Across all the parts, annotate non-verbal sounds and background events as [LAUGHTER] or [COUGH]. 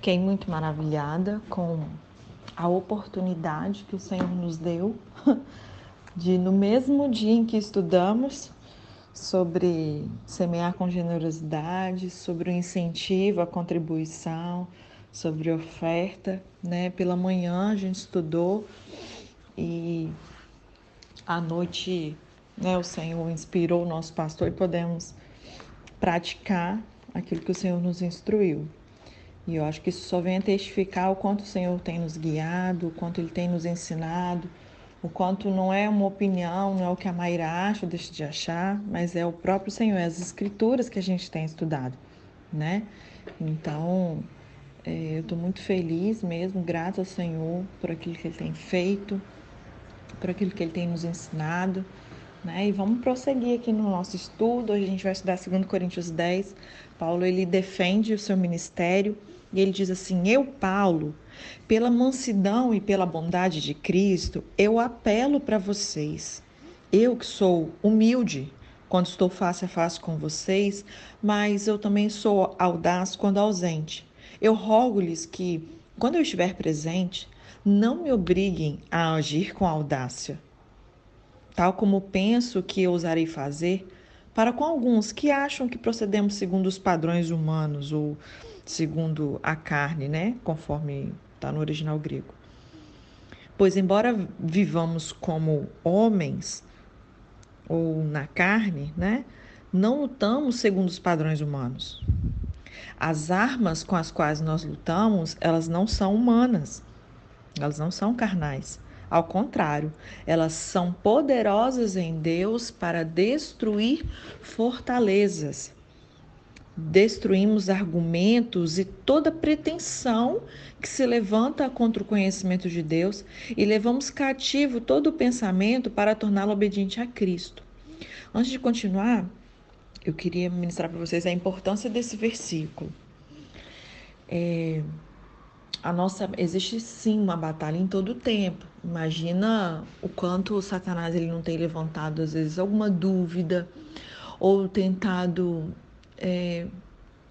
Fiquei muito maravilhada com a oportunidade que o Senhor nos deu [LAUGHS] de, no mesmo dia em que estudamos sobre semear com generosidade, sobre o incentivo, a contribuição, sobre oferta, né? Pela manhã a gente estudou e à noite, né, o Senhor inspirou o nosso pastor e podemos praticar aquilo que o Senhor nos instruiu. E eu acho que isso só vem a testificar o quanto o Senhor tem nos guiado, o quanto Ele tem nos ensinado, o quanto não é uma opinião, não é o que a Mayra acha ou deixa de achar, mas é o próprio Senhor, é as escrituras que a gente tem estudado, né? Então, é, eu estou muito feliz mesmo, grata ao Senhor por aquilo que Ele tem feito, por aquilo que Ele tem nos ensinado. Né? E vamos prosseguir aqui no nosso estudo. Hoje a gente vai estudar 2 Coríntios 10. Paulo ele defende o seu ministério e ele diz assim: Eu, Paulo, pela mansidão e pela bondade de Cristo, eu apelo para vocês. Eu que sou humilde quando estou face a face com vocês, mas eu também sou audaz quando ausente. Eu rogo-lhes que, quando eu estiver presente, não me obriguem a agir com audácia tal como penso que ousarei fazer, para com alguns que acham que procedemos segundo os padrões humanos ou segundo a carne, né? Conforme está no original grego. Pois, embora vivamos como homens ou na carne, né? Não lutamos segundo os padrões humanos. As armas com as quais nós lutamos, elas não são humanas, elas não são carnais ao contrário, elas são poderosas em Deus para destruir fortalezas. Destruímos argumentos e toda pretensão que se levanta contra o conhecimento de Deus e levamos cativo todo o pensamento para torná-lo obediente a Cristo. Antes de continuar, eu queria ministrar para vocês a importância desse versículo. É, a nossa existe sim uma batalha em todo o tempo. Imagina o quanto o Satanás ele não tem levantado às vezes alguma dúvida ou tentado é,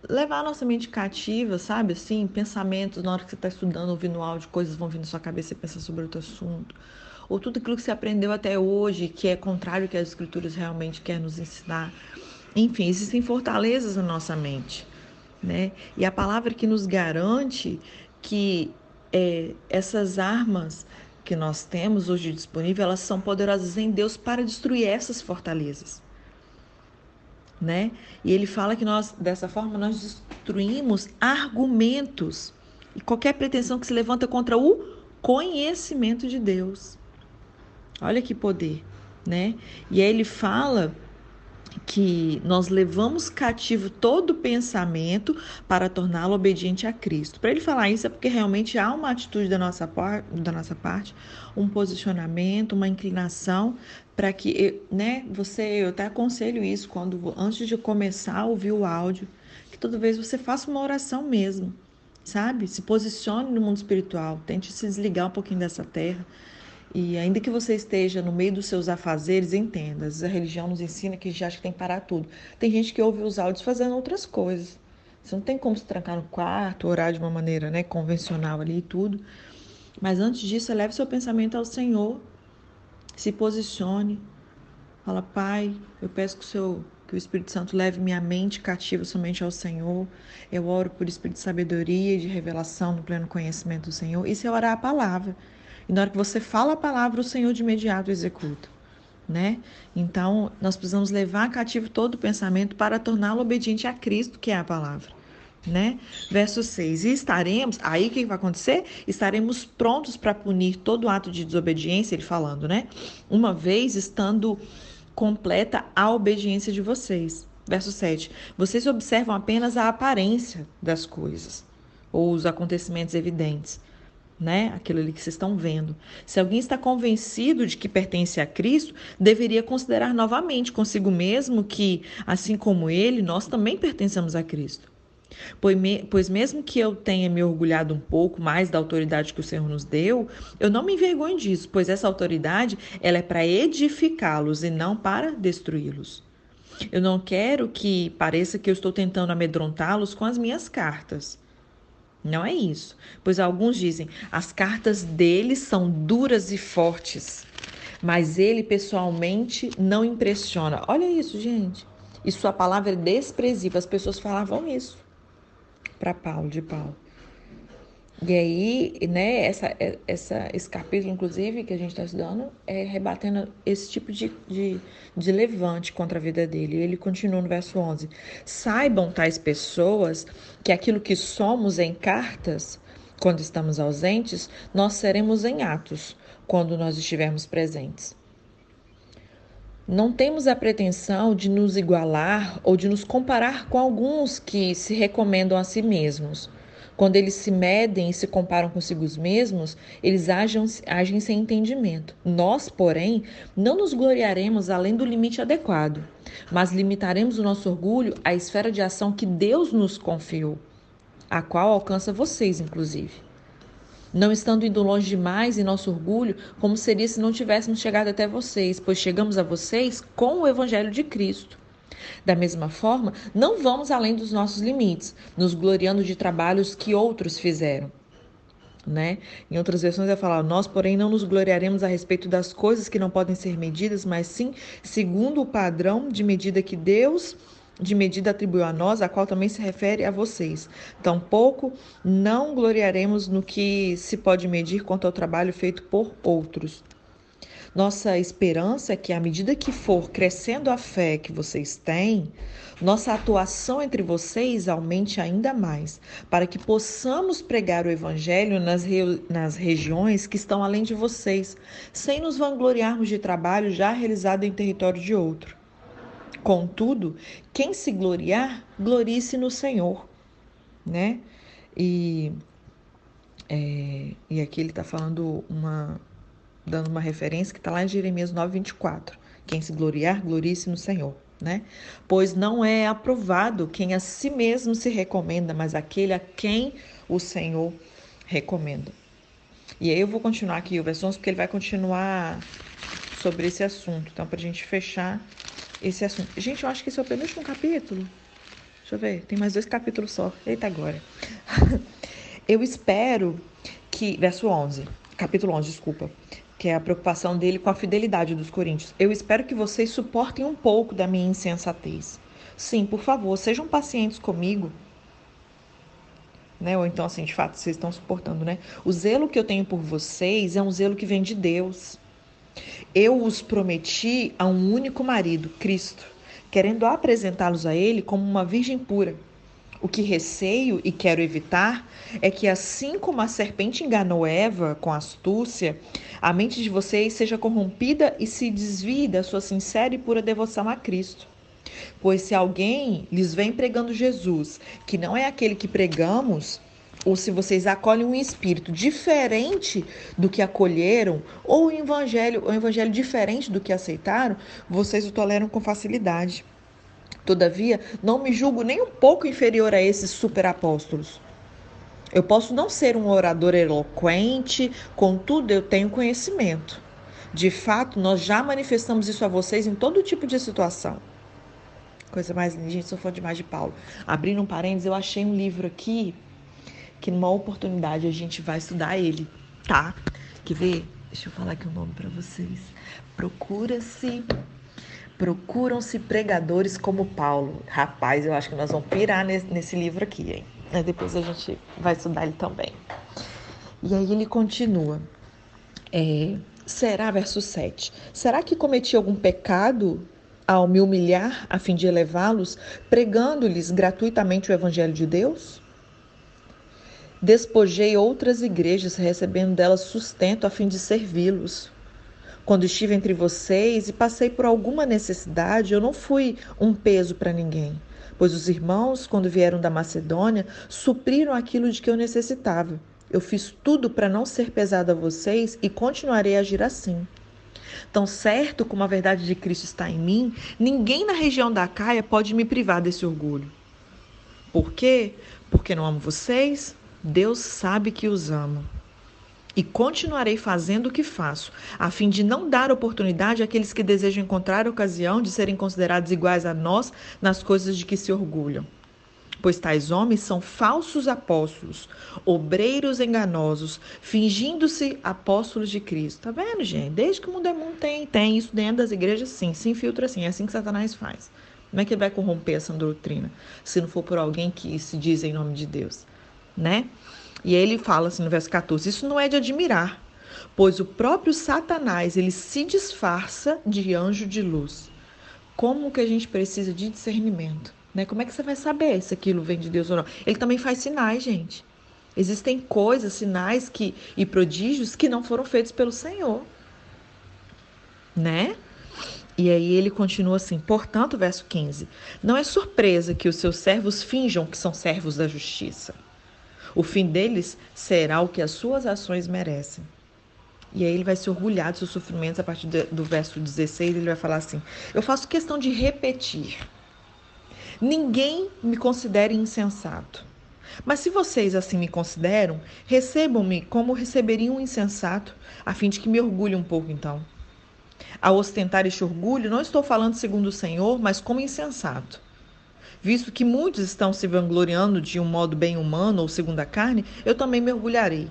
levar a nossa mente cativa, sabe? Assim, pensamentos na hora que você está estudando, ouvindo áudio, coisas vão vir na sua cabeça e pensa sobre outro assunto. Ou tudo aquilo que você aprendeu até hoje, que é contrário ao que as escrituras realmente querem nos ensinar. Enfim, existem fortalezas na nossa mente. Né? E a palavra que nos garante que é, essas armas que nós temos hoje disponível, elas são poderosas em Deus para destruir essas fortalezas. Né? E ele fala que nós, dessa forma, nós destruímos argumentos e qualquer pretensão que se levanta contra o conhecimento de Deus. Olha que poder, né? E aí ele fala que nós levamos cativo todo pensamento para torná-lo obediente a Cristo. Para ele falar isso é porque realmente há uma atitude da nossa, da nossa parte, um posicionamento, uma inclinação para que, né, você, eu até aconselho isso quando antes de começar a ouvir o áudio, que toda vez você faça uma oração mesmo, sabe? Se posicione no mundo espiritual, tente se desligar um pouquinho dessa terra e ainda que você esteja no meio dos seus afazeres, entenda, a religião nos ensina que a gente acha que tem que parar tudo. Tem gente que ouve os áudios fazendo outras coisas. Você não tem como se trancar no quarto, orar de uma maneira né, convencional ali e tudo. Mas antes disso, leve seu pensamento ao Senhor. Se posicione. Fala, Pai, eu peço que o, que o Espírito Santo leve minha mente cativa somente ao Senhor. Eu oro por espírito de sabedoria e de revelação no pleno conhecimento do Senhor. Isso é orar a palavra. E na hora que você fala a palavra, o Senhor de imediato executa. Né? Então, nós precisamos levar cativo todo o pensamento para torná-lo obediente a Cristo, que é a palavra. Né? Verso 6: E estaremos, aí o que vai acontecer? Estaremos prontos para punir todo ato de desobediência, ele falando, né? Uma vez estando completa a obediência de vocês. Verso 7: Vocês observam apenas a aparência das coisas, ou os acontecimentos evidentes né? Aquilo ali que vocês estão vendo. Se alguém está convencido de que pertence a Cristo, deveria considerar novamente consigo mesmo que, assim como ele, nós também pertencemos a Cristo. Pois mesmo que eu tenha me orgulhado um pouco mais da autoridade que o Senhor nos deu, eu não me envergonho disso, pois essa autoridade ela é para edificá-los e não para destruí-los. Eu não quero que pareça que eu estou tentando amedrontá-los com as minhas cartas. Não é isso. Pois alguns dizem: as cartas dele são duras e fortes, mas ele pessoalmente não impressiona. Olha isso, gente. E sua palavra é desprezível. As pessoas falavam isso para Paulo, de Paulo. E aí, né, essa, essa, esse capítulo, inclusive, que a gente está estudando, é rebatendo esse tipo de, de, de levante contra a vida dele. Ele continua no verso 11: Saibam tais pessoas que aquilo que somos em cartas, quando estamos ausentes, nós seremos em atos, quando nós estivermos presentes. Não temos a pretensão de nos igualar ou de nos comparar com alguns que se recomendam a si mesmos quando eles se medem e se comparam consigo mesmos, eles agem, agem sem entendimento. Nós, porém, não nos gloriaremos além do limite adequado, mas limitaremos o nosso orgulho à esfera de ação que Deus nos confiou, a qual alcança vocês, inclusive. Não estando indo longe demais em nosso orgulho, como seria se não tivéssemos chegado até vocês, pois chegamos a vocês com o Evangelho de Cristo da mesma forma, não vamos além dos nossos limites, nos gloriando de trabalhos que outros fizeram. Né? Em outras versões vai falar: Nós, porém, não nos gloriaremos a respeito das coisas que não podem ser medidas, mas sim segundo o padrão de medida que Deus de medida atribuiu a nós, a qual também se refere a vocês. Tampouco não gloriaremos no que se pode medir quanto ao trabalho feito por outros. Nossa esperança é que, à medida que for crescendo a fé que vocês têm, nossa atuação entre vocês aumente ainda mais, para que possamos pregar o Evangelho nas, nas regiões que estão além de vocês, sem nos vangloriarmos de trabalho já realizado em território de outro. Contudo, quem se gloriar, glorie-se no Senhor, né? E, é, e aqui ele está falando uma, dando uma referência que está lá em Jeremias 9, 24. Quem se gloriar, glorie-se no Senhor. Né? Pois não é aprovado quem a si mesmo se recomenda, mas aquele a quem o Senhor recomenda. E aí eu vou continuar aqui o verso 11, porque ele vai continuar sobre esse assunto. Então, para a gente fechar esse assunto. Gente, eu acho que esse é o penúltimo capítulo. Deixa eu ver, tem mais dois capítulos só. Eita, agora. [LAUGHS] eu espero que. Verso 11, capítulo 11, desculpa que é a preocupação dele com a fidelidade dos coríntios. Eu espero que vocês suportem um pouco da minha insensatez. Sim, por favor, sejam pacientes comigo. Né? Ou então, assim, de fato, vocês estão suportando, né? O zelo que eu tenho por vocês é um zelo que vem de Deus. Eu os prometi a um único marido, Cristo, querendo apresentá-los a Ele como uma virgem pura. O que receio e quero evitar é que, assim como a serpente enganou Eva com astúcia, a mente de vocês seja corrompida e se desvie da sua sincera e pura devoção a Cristo. Pois se alguém lhes vem pregando Jesus, que não é aquele que pregamos, ou se vocês acolhem um espírito diferente do que acolheram, ou o evangelho, o evangelho diferente do que aceitaram, vocês o toleram com facilidade. Todavia, não me julgo nem um pouco inferior a esses superapóstolos. Eu posso não ser um orador eloquente, contudo, eu tenho conhecimento. De fato, nós já manifestamos isso a vocês em todo tipo de situação. Coisa mais linda, gente, sou fã demais de Paulo. Abrindo um parênteses, eu achei um livro aqui que numa oportunidade a gente vai estudar ele, tá? Quer ver? Deixa eu falar aqui o um nome para vocês. Procura-se Procuram-se pregadores como Paulo. Rapaz, eu acho que nós vamos pirar nesse, nesse livro aqui, hein? Depois a gente vai estudar ele também. E aí ele continua. É, será, verso 7. Será que cometi algum pecado ao me humilhar a fim de elevá-los, pregando-lhes gratuitamente o evangelho de Deus? Despojei outras igrejas, recebendo delas sustento a fim de servi-los. Quando estive entre vocês e passei por alguma necessidade, eu não fui um peso para ninguém, pois os irmãos, quando vieram da Macedônia, supriram aquilo de que eu necessitava. Eu fiz tudo para não ser pesado a vocês e continuarei a agir assim. Tão certo como a verdade de Cristo está em mim, ninguém na região da Caia pode me privar desse orgulho. Por quê? Porque não amo vocês? Deus sabe que os amo e continuarei fazendo o que faço, a fim de não dar oportunidade àqueles que desejam encontrar ocasião de serem considerados iguais a nós nas coisas de que se orgulham. pois tais homens são falsos apóstolos, obreiros enganosos, fingindo-se apóstolos de Cristo. Tá vendo, gente? Desde que o mundo é mundo tem, tem isso dentro das igrejas, sim, se infiltra assim, é assim que Satanás faz. Como é que ele vai corromper essa doutrina se não for por alguém que se diz em nome de Deus, né? E ele fala assim no verso 14: Isso não é de admirar, pois o próprio Satanás ele se disfarça de anjo de luz. Como que a gente precisa de discernimento? Né? Como é que você vai saber se aquilo vem de Deus ou não? Ele também faz sinais, gente. Existem coisas, sinais que e prodígios que não foram feitos pelo Senhor. Né? E aí ele continua assim: portanto, verso 15: Não é surpresa que os seus servos finjam que são servos da justiça. O fim deles será o que as suas ações merecem. E aí ele vai se orgulhar dos seus sofrimentos a partir do verso 16, ele vai falar assim: Eu faço questão de repetir Ninguém me considere insensato. Mas se vocês assim me consideram, recebam-me como receberiam um insensato, a fim de que me orgulhe um pouco então. Ao ostentar este orgulho, não estou falando segundo o Senhor, mas como insensato. Visto que muitos estão se vangloriando de um modo bem humano ou segundo a carne, eu também me orgulharei.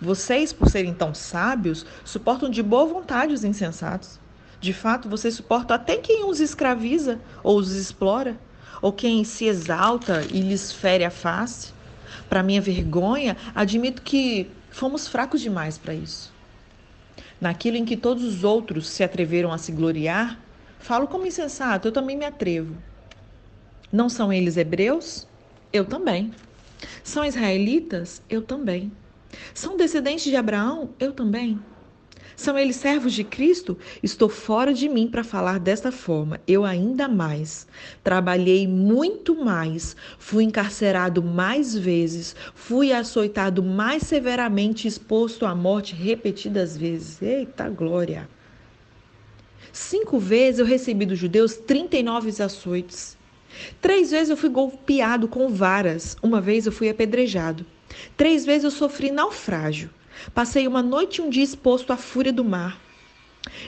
Vocês, por serem tão sábios, suportam de boa vontade os insensatos. De fato, vocês suportam até quem os escraviza ou os explora ou quem se exalta e lhes fere a face. Para minha vergonha, admito que fomos fracos demais para isso. Naquilo em que todos os outros se atreveram a se gloriar, falo como insensato, eu também me atrevo. Não são eles hebreus? Eu também. São israelitas? Eu também. São descendentes de Abraão? Eu também. São eles servos de Cristo? Estou fora de mim para falar desta forma. Eu ainda mais. Trabalhei muito mais. Fui encarcerado mais vezes. Fui açoitado mais severamente, exposto à morte repetidas vezes. Eita glória! Cinco vezes eu recebi dos judeus 39 açoites. Três vezes eu fui golpeado com varas. Uma vez eu fui apedrejado. Três vezes eu sofri naufrágio. Passei uma noite e um dia exposto à fúria do mar.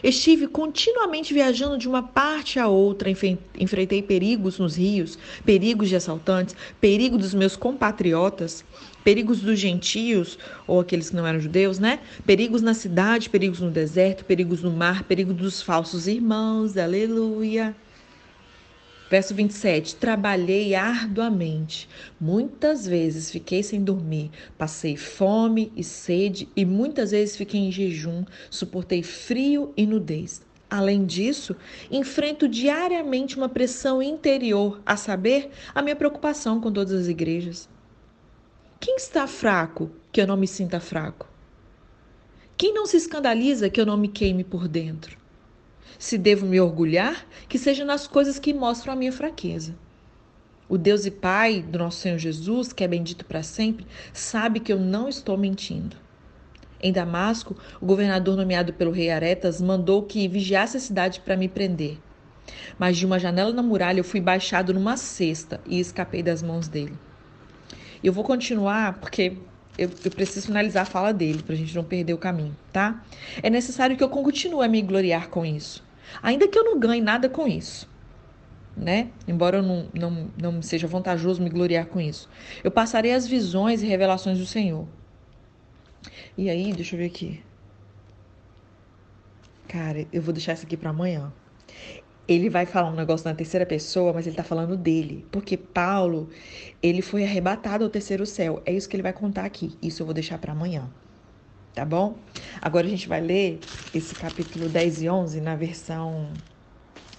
Estive continuamente viajando de uma parte a outra, enfrentei perigos nos rios, perigos de assaltantes, perigo dos meus compatriotas, perigos dos gentios, ou aqueles que não eram judeus, né? Perigos na cidade, perigos no deserto, perigos no mar, perigo dos falsos irmãos, aleluia. Verso 27: Trabalhei arduamente, muitas vezes fiquei sem dormir, passei fome e sede, e muitas vezes fiquei em jejum, suportei frio e nudez. Além disso, enfrento diariamente uma pressão interior, a saber, a minha preocupação com todas as igrejas. Quem está fraco que eu não me sinta fraco? Quem não se escandaliza que eu não me queime por dentro? Se devo me orgulhar, que seja nas coisas que mostram a minha fraqueza. O Deus e Pai do nosso Senhor Jesus, que é bendito para sempre, sabe que eu não estou mentindo. Em Damasco, o governador nomeado pelo rei Aretas mandou que vigiasse a cidade para me prender. Mas de uma janela na muralha eu fui baixado numa cesta e escapei das mãos dele. Eu vou continuar porque eu, eu, preciso finalizar a fala dele para a gente não perder o caminho, tá? É necessário que eu continue a me gloriar com isso. Ainda que eu não ganhe nada com isso, né? Embora eu não, não, não seja vantajoso me gloriar com isso. Eu passarei as visões e revelações do Senhor. E aí, deixa eu ver aqui. Cara, eu vou deixar isso aqui para amanhã. Ele vai falar um negócio na terceira pessoa, mas ele tá falando dele. Porque Paulo, ele foi arrebatado ao terceiro céu. É isso que ele vai contar aqui. Isso eu vou deixar para amanhã tá bom? Agora a gente vai ler esse capítulo 10 e 11 na versão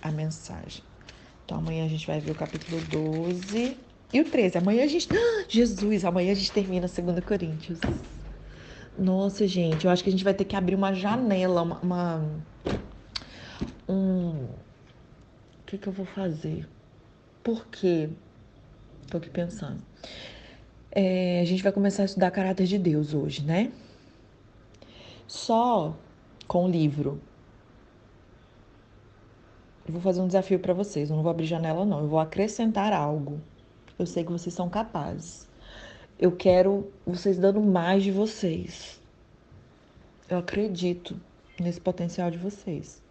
a mensagem. Então amanhã a gente vai ver o capítulo 12 e o 13. Amanhã a gente. [GASPS] Jesus, amanhã a gente termina 2 Coríntios. Nossa, gente, eu acho que a gente vai ter que abrir uma janela, uma. uma um. O que, que eu vou fazer? Por quê? Tô aqui pensando. É, a gente vai começar a estudar caráter de Deus hoje, né? Só com o livro. Eu vou fazer um desafio para vocês. Eu não vou abrir janela, não. Eu vou acrescentar algo. Eu sei que vocês são capazes. Eu quero vocês dando mais de vocês. Eu acredito nesse potencial de vocês.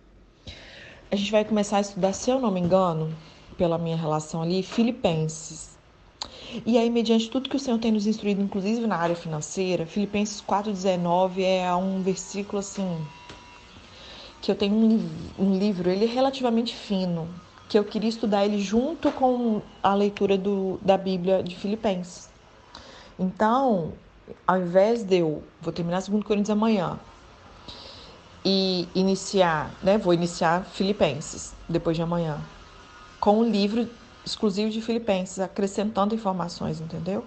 A gente vai começar a estudar, se eu não me engano, pela minha relação ali, Filipenses. E aí, mediante tudo que o Senhor tem nos instruído, inclusive na área financeira, Filipenses 4,19 é um versículo assim. Que eu tenho um, um livro, ele é relativamente fino, que eu queria estudar ele junto com a leitura do, da Bíblia de Filipenses. Então, ao invés de eu vou terminar 2 Coríntios amanhã e iniciar, né? Vou iniciar Filipenses depois de amanhã com um livro exclusivo de Filipenses, acrescentando informações, entendeu?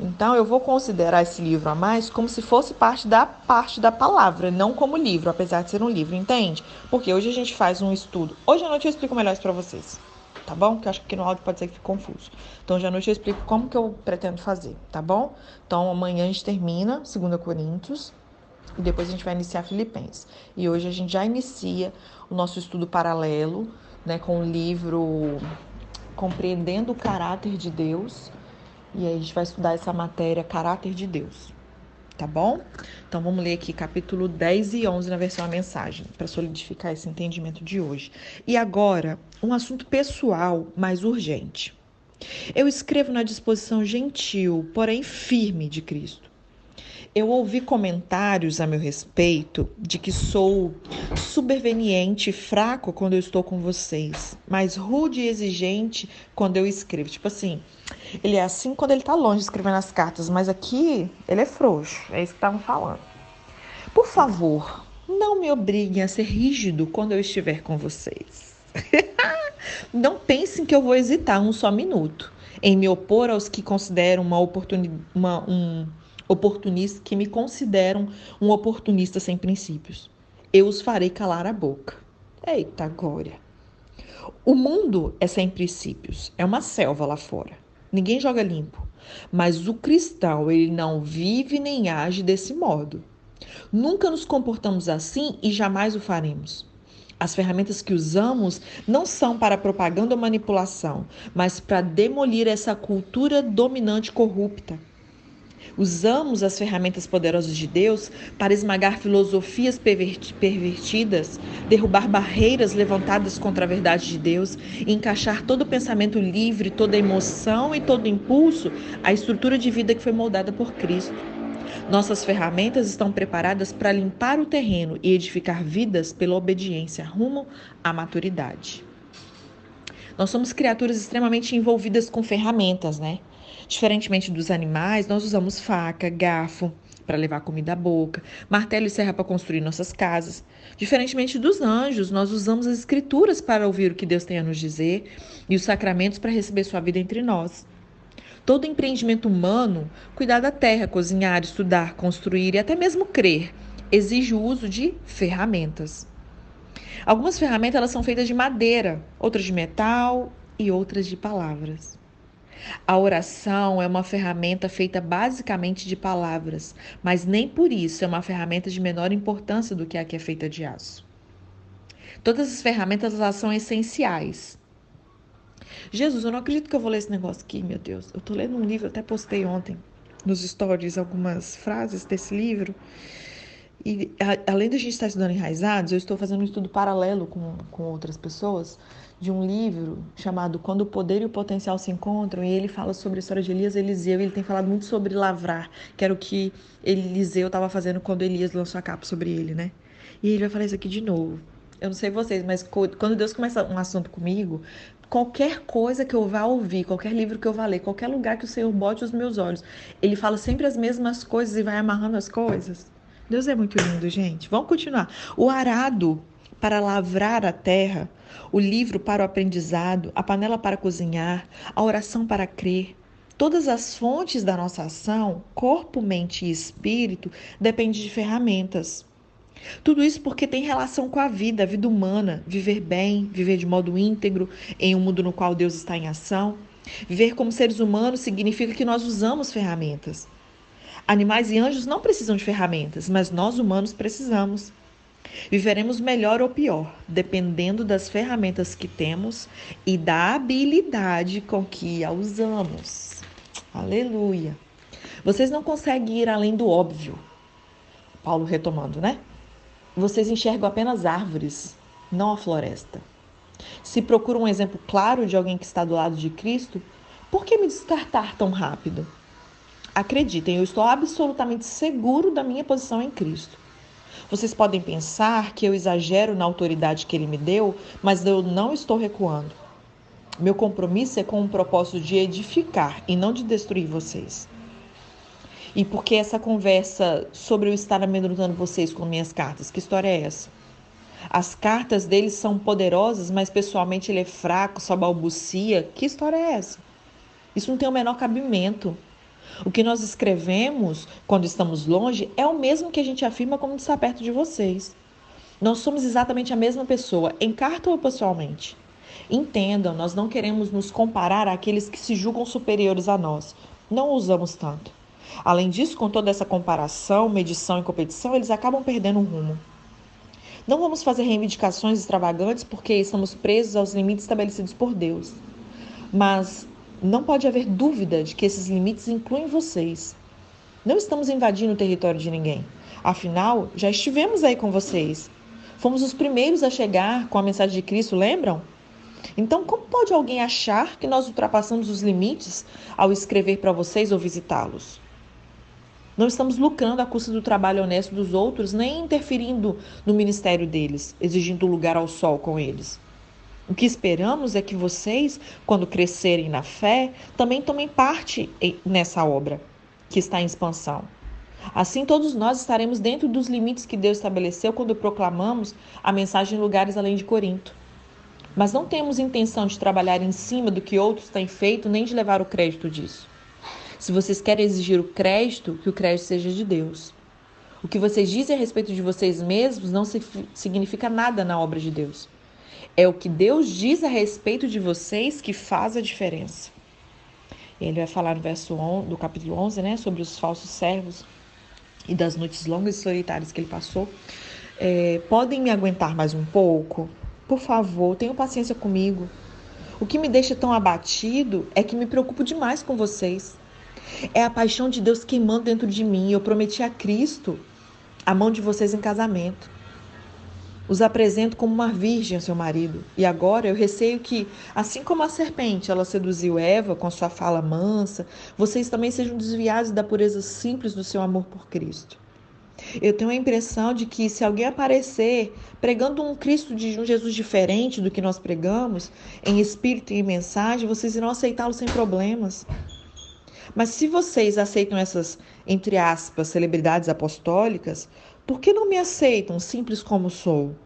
Então eu vou considerar esse livro a mais como se fosse parte da parte da palavra, não como livro, apesar de ser um livro, entende? Porque hoje a gente faz um estudo. Hoje à noite eu explico melhor isso para vocês, tá bom? Porque eu acho que no áudio pode ser que fique confuso. Então hoje à noite eu explico como que eu pretendo fazer, tá bom? Então amanhã a gente termina 2 Coríntios e depois a gente vai iniciar Filipenses. E hoje a gente já inicia o nosso estudo paralelo, né, com o livro Compreendendo o Caráter de Deus. E aí a gente vai estudar essa matéria, Caráter de Deus. Tá bom? Então vamos ler aqui capítulo 10 e 11 na versão a mensagem, para solidificar esse entendimento de hoje. E agora, um assunto pessoal mais urgente. Eu escrevo na disposição gentil, porém firme de Cristo eu ouvi comentários a meu respeito de que sou superveniente e fraco quando eu estou com vocês, mas rude e exigente quando eu escrevo. Tipo assim, ele é assim quando ele está longe escrevendo as cartas, mas aqui ele é frouxo. É isso que estavam falando. Por favor, não me obriguem a ser rígido quando eu estiver com vocês. [LAUGHS] não pensem que eu vou hesitar um só minuto em me opor aos que consideram uma oportunidade, uma, um oportunistas que me consideram um oportunista sem princípios. Eu os farei calar a boca. Eita glória! O mundo é sem princípios, é uma selva lá fora. Ninguém joga limpo. Mas o cristão, ele não vive nem age desse modo. Nunca nos comportamos assim e jamais o faremos. As ferramentas que usamos não são para propaganda ou manipulação, mas para demolir essa cultura dominante corrupta Usamos as ferramentas poderosas de Deus para esmagar filosofias pervertidas, derrubar barreiras levantadas contra a verdade de Deus, encaixar todo pensamento livre, toda emoção e todo impulso à estrutura de vida que foi moldada por Cristo. Nossas ferramentas estão preparadas para limpar o terreno e edificar vidas pela obediência rumo à maturidade. Nós somos criaturas extremamente envolvidas com ferramentas, né? Diferentemente dos animais, nós usamos faca, garfo para levar comida à boca, martelo e serra para construir nossas casas. Diferentemente dos anjos, nós usamos as escrituras para ouvir o que Deus tem a nos dizer e os sacramentos para receber sua vida entre nós. Todo empreendimento humano, cuidar da terra, cozinhar, estudar, construir e até mesmo crer, exige o uso de ferramentas. Algumas ferramentas elas são feitas de madeira, outras de metal e outras de palavras. A oração é uma ferramenta feita basicamente de palavras, mas nem por isso é uma ferramenta de menor importância do que a que é feita de aço. Todas as ferramentas elas são essenciais. Jesus, eu não acredito que eu vou ler esse negócio aqui, meu Deus. Eu tô lendo um livro, até postei ontem nos stories algumas frases desse livro. E a, além de a gente estar estudando enraizados, eu estou fazendo um estudo paralelo com, com outras pessoas de um livro chamado Quando o Poder e o Potencial se Encontram, e ele fala sobre a história de Elias e Eliseu, e ele tem falado muito sobre lavrar, que era o que Eliseu estava fazendo quando Elias lançou a capa sobre ele, né? E ele vai falar isso aqui de novo. Eu não sei vocês, mas quando Deus começa um assunto comigo, qualquer coisa que eu vá ouvir, qualquer livro que eu vá ler, qualquer lugar que o Senhor bote os meus olhos, ele fala sempre as mesmas coisas e vai amarrando as coisas. Deus é muito lindo, gente. Vamos continuar. O arado para lavrar a terra, o livro para o aprendizado, a panela para cozinhar, a oração para crer. Todas as fontes da nossa ação, corpo, mente e espírito, dependem de ferramentas. Tudo isso porque tem relação com a vida, a vida humana, viver bem, viver de modo íntegro em um mundo no qual Deus está em ação. Viver como seres humanos significa que nós usamos ferramentas. Animais e anjos não precisam de ferramentas, mas nós humanos precisamos. Viveremos melhor ou pior, dependendo das ferramentas que temos e da habilidade com que a usamos. Aleluia. Vocês não conseguem ir além do óbvio. Paulo retomando, né? Vocês enxergam apenas árvores, não a floresta. Se procura um exemplo claro de alguém que está do lado de Cristo, Por que me descartar tão rápido? Acreditem, eu estou absolutamente seguro da minha posição em Cristo. Vocês podem pensar que eu exagero na autoridade que ele me deu, mas eu não estou recuando. Meu compromisso é com o propósito de edificar e não de destruir vocês. E porque essa conversa sobre eu estar amedrontando vocês com minhas cartas, que história é essa? As cartas dele são poderosas, mas pessoalmente ele é fraco, só balbucia. Que história é essa? Isso não tem o menor cabimento. O que nós escrevemos quando estamos longe é o mesmo que a gente afirma quando está perto de vocês. Nós somos exatamente a mesma pessoa, em carta ou pessoalmente. Entendam, nós não queremos nos comparar àqueles que se julgam superiores a nós. Não usamos tanto. Além disso, com toda essa comparação, medição e competição, eles acabam perdendo o rumo. Não vamos fazer reivindicações extravagantes porque estamos presos aos limites estabelecidos por Deus. Mas não pode haver dúvida de que esses limites incluem vocês. Não estamos invadindo o território de ninguém. Afinal, já estivemos aí com vocês. Fomos os primeiros a chegar com a mensagem de Cristo, lembram? Então, como pode alguém achar que nós ultrapassamos os limites ao escrever para vocês ou visitá-los? Não estamos lucrando à custa do trabalho honesto dos outros, nem interferindo no ministério deles, exigindo lugar ao sol com eles. O que esperamos é que vocês, quando crescerem na fé, também tomem parte nessa obra que está em expansão. Assim, todos nós estaremos dentro dos limites que Deus estabeleceu quando proclamamos a mensagem em lugares além de Corinto. Mas não temos intenção de trabalhar em cima do que outros têm feito, nem de levar o crédito disso. Se vocês querem exigir o crédito, que o crédito seja de Deus. O que vocês dizem a respeito de vocês mesmos não significa nada na obra de Deus. É o que Deus diz a respeito de vocês que faz a diferença. Ele vai falar no verso 11, do capítulo 11, né, sobre os falsos servos e das noites longas e solitárias que ele passou. É, podem me aguentar mais um pouco? Por favor, tenham paciência comigo. O que me deixa tão abatido é que me preocupo demais com vocês. É a paixão de Deus queimando dentro de mim. Eu prometi a Cristo a mão de vocês em casamento. Os apresento como uma virgem seu marido. E agora eu receio que, assim como a serpente ela seduziu Eva com sua fala mansa, vocês também sejam desviados da pureza simples do seu amor por Cristo. Eu tenho a impressão de que se alguém aparecer pregando um Cristo de um Jesus diferente do que nós pregamos, em espírito e em mensagem, vocês irão aceitá-lo sem problemas. Mas se vocês aceitam essas, entre aspas, celebridades apostólicas, por que não me aceitam simples como sou?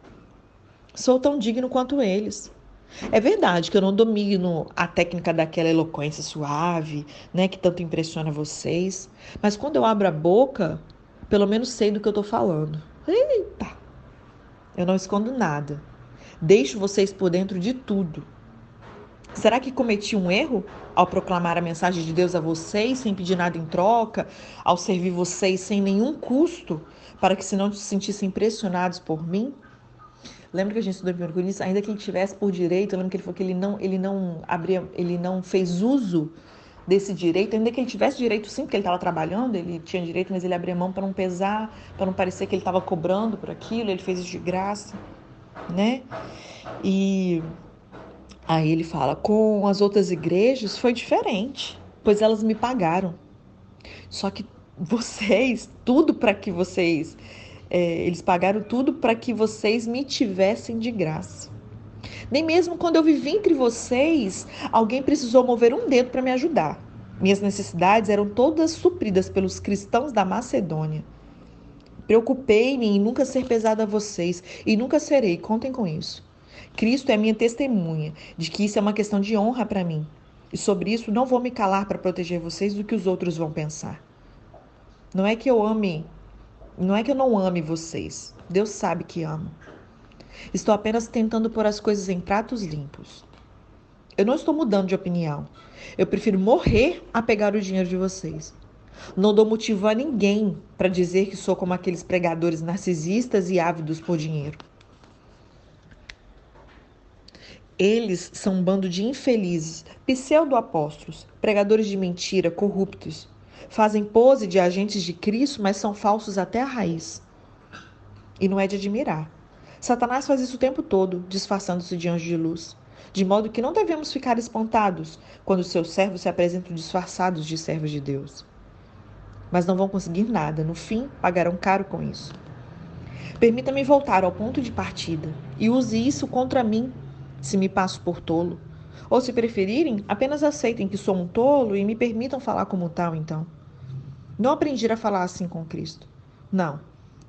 Sou tão digno quanto eles. É verdade que eu não domino a técnica daquela eloquência suave, né, que tanto impressiona vocês, mas quando eu abro a boca, pelo menos sei do que eu estou falando. Eita! Eu não escondo nada. Deixo vocês por dentro de tudo. Será que cometi um erro ao proclamar a mensagem de Deus a vocês sem pedir nada em troca, ao servir vocês sem nenhum custo para que se não se sentissem pressionados por mim? Lembra que a gente estudou em 1 Coríntios? Ainda que ele tivesse por direito, eu lembro que ele falou que ele não, ele não abria, ele não fez uso desse direito, ainda que ele tivesse direito sim, porque ele estava trabalhando, ele tinha direito, mas ele abria mão para não pesar, para não parecer que ele estava cobrando por aquilo, ele fez isso de graça, né? E aí ele fala: com as outras igrejas foi diferente, pois elas me pagaram. Só que vocês, tudo para que vocês, é, eles pagaram tudo para que vocês me tivessem de graça. Nem mesmo quando eu vivi entre vocês, alguém precisou mover um dedo para me ajudar. Minhas necessidades eram todas supridas pelos cristãos da Macedônia. Preocupei-me em nunca ser pesada a vocês e nunca serei, contem com isso. Cristo é minha testemunha de que isso é uma questão de honra para mim. E sobre isso não vou me calar para proteger vocês do que os outros vão pensar. Não é que eu ame, não é que eu não ame vocês. Deus sabe que amo. Estou apenas tentando pôr as coisas em pratos limpos. Eu não estou mudando de opinião. Eu prefiro morrer a pegar o dinheiro de vocês. Não dou motivo a ninguém para dizer que sou como aqueles pregadores narcisistas e ávidos por dinheiro. Eles são um bando de infelizes, pseudo-apóstolos, pregadores de mentira, corruptos. Fazem pose de agentes de Cristo, mas são falsos até a raiz. E não é de admirar. Satanás faz isso o tempo todo, disfarçando-se de anjo de luz. de modo que não devemos ficar espantados quando seus servos se apresentam disfarçados de servos de Deus. Mas não vão conseguir nada, no fim, pagarão caro com isso. Permita-me voltar ao ponto de partida e use isso contra mim, se me passo por tolo. Ou, se preferirem, apenas aceitem que sou um tolo e me permitam falar como tal, então. Não aprendi a falar assim com Cristo. Não.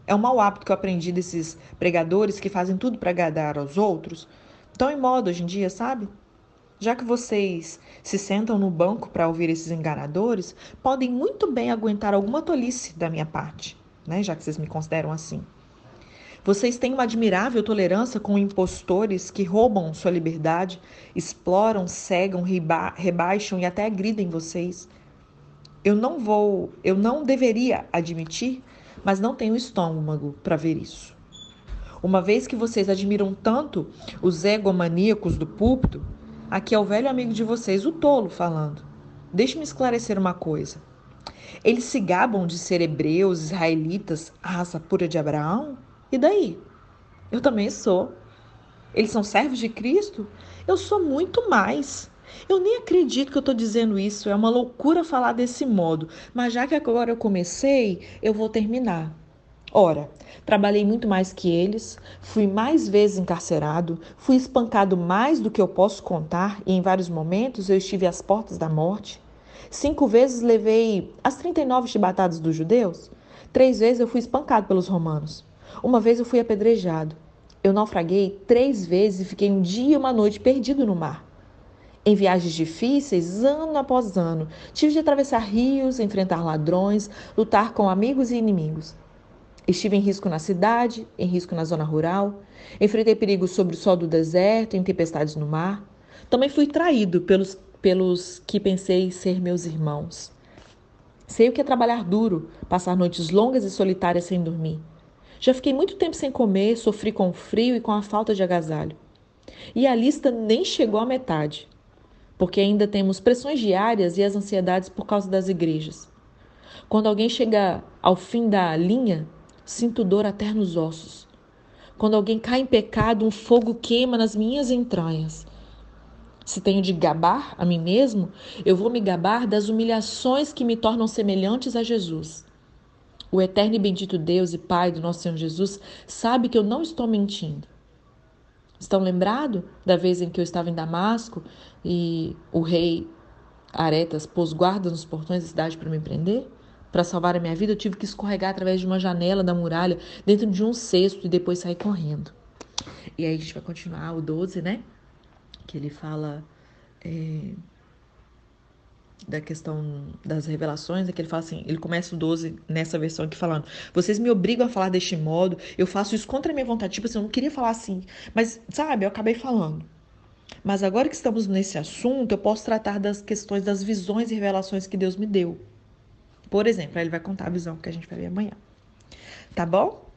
É um mau hábito que eu aprendi desses pregadores que fazem tudo para agradar aos outros. Estão em moda hoje em dia, sabe? Já que vocês se sentam no banco para ouvir esses enganadores, podem muito bem aguentar alguma tolice da minha parte, né? Já que vocês me consideram assim. Vocês têm uma admirável tolerância com impostores que roubam sua liberdade, exploram, cegam, reba rebaixam e até agridem vocês. Eu não vou, eu não deveria admitir, mas não tenho estômago para ver isso. Uma vez que vocês admiram tanto os egomaníacos do púlpito, aqui é o velho amigo de vocês, o tolo, falando. Deixe-me esclarecer uma coisa. Eles se gabam de ser hebreus, israelitas, raça pura de Abraão? E daí? Eu também sou. Eles são servos de Cristo? Eu sou muito mais. Eu nem acredito que eu estou dizendo isso, é uma loucura falar desse modo, mas já que agora eu comecei, eu vou terminar. Ora, trabalhei muito mais que eles, fui mais vezes encarcerado, fui espancado mais do que eu posso contar e em vários momentos eu estive às portas da morte. Cinco vezes levei as 39 chibatadas dos judeus. Três vezes eu fui espancado pelos romanos. Uma vez eu fui apedrejado. Eu naufraguei três vezes e fiquei um dia e uma noite perdido no mar. Em viagens difíceis, ano após ano, tive de atravessar rios, enfrentar ladrões, lutar com amigos e inimigos. Estive em risco na cidade, em risco na zona rural, enfrentei perigos sobre o sol do deserto, em tempestades no mar. Também fui traído pelos, pelos que pensei ser meus irmãos. Sei o que é trabalhar duro, passar noites longas e solitárias sem dormir. Já fiquei muito tempo sem comer, sofri com o frio e com a falta de agasalho. E a lista nem chegou à metade, porque ainda temos pressões diárias e as ansiedades por causa das igrejas. Quando alguém chega ao fim da linha, sinto dor até nos ossos. Quando alguém cai em pecado, um fogo queima nas minhas entranhas. Se tenho de gabar a mim mesmo, eu vou me gabar das humilhações que me tornam semelhantes a Jesus. O eterno e bendito Deus e Pai do nosso Senhor Jesus sabe que eu não estou mentindo. Estão lembrados da vez em que eu estava em Damasco e o rei Aretas pôs guarda nos portões da cidade para me prender? Para salvar a minha vida, eu tive que escorregar através de uma janela da muralha dentro de um cesto e depois sair correndo. E aí a gente vai continuar o 12, né? Que ele fala. É da questão das revelações, é que ele fala assim, ele começa o 12 nessa versão aqui falando, vocês me obrigam a falar deste modo, eu faço isso contra a minha vontade, tipo assim, eu não queria falar assim, mas sabe, eu acabei falando. Mas agora que estamos nesse assunto, eu posso tratar das questões das visões e revelações que Deus me deu. Por exemplo, aí ele vai contar a visão que a gente vai ver amanhã. Tá bom?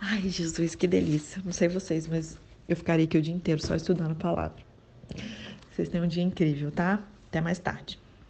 Ai, Jesus, que delícia. Não sei vocês, mas eu ficaria aqui o dia inteiro só estudando a palavra. Vocês têm um dia incrível, tá? Até mais tarde.